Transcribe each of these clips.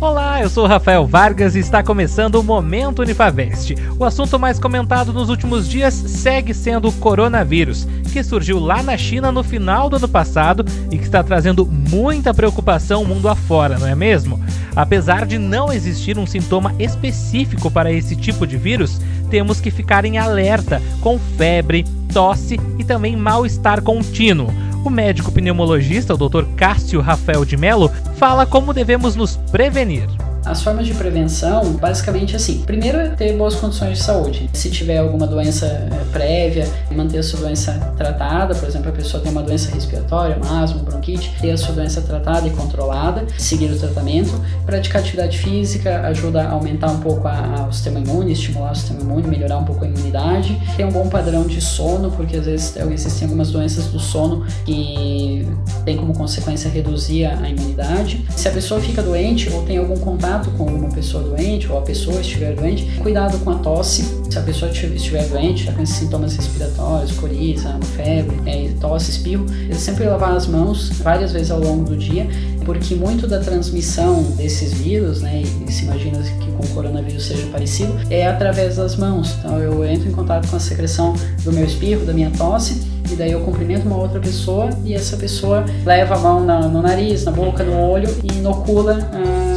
Olá, eu sou Rafael Vargas e está começando o Momento Unifavest. O assunto mais comentado nos últimos dias segue sendo o coronavírus, que surgiu lá na China no final do ano passado e que está trazendo muita preocupação mundo afora, não é mesmo? Apesar de não existir um sintoma específico para esse tipo de vírus, temos que ficar em alerta com febre, tosse e também mal-estar contínuo. O médico pneumologista, o Dr. Cássio Rafael de Mello, fala como devemos nos prevenir. As formas de prevenção, basicamente assim. Primeiro é ter boas condições de saúde. Se tiver alguma doença é, prévia, manter a sua doença tratada, por exemplo, a pessoa tem uma doença respiratória, asma, bronquite, ter a sua doença tratada e controlada, seguir o tratamento. Praticar atividade física ajuda a aumentar um pouco a, a, o sistema imune, estimular o sistema imune, melhorar um pouco a imunidade. Ter um bom padrão de sono, porque às vezes existem algumas doenças do sono que tem como consequência reduzir a, a imunidade. Se a pessoa fica doente ou tem algum contato contato com uma pessoa doente ou a pessoa estiver doente, cuidado com a tosse. Se a pessoa estiver doente, já com esses sintomas respiratórios, coriza, febre, é, tosse, espirro, sempre lavar as mãos várias vezes ao longo do dia, porque muito da transmissão desses vírus, né, e se imagina que com o coronavírus seja parecido, é através das mãos. Então eu entro em contato com a secreção do meu espirro, da minha tosse, e daí eu cumprimento uma outra pessoa e essa pessoa leva a mão na, no nariz, na boca, no olho e inocula ah,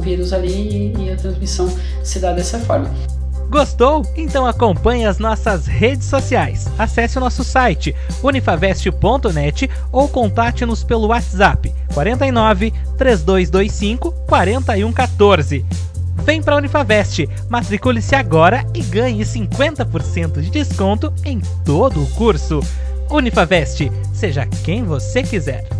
vírus ali e, e a transmissão se dá dessa forma. Gostou? Então acompanhe as nossas redes sociais. Acesse o nosso site unifavest.net ou contate-nos pelo WhatsApp 49 3225 4114. Vem para a Unifavest, matricule-se agora e ganhe 50% de desconto em todo o curso. Unifavest, seja quem você quiser.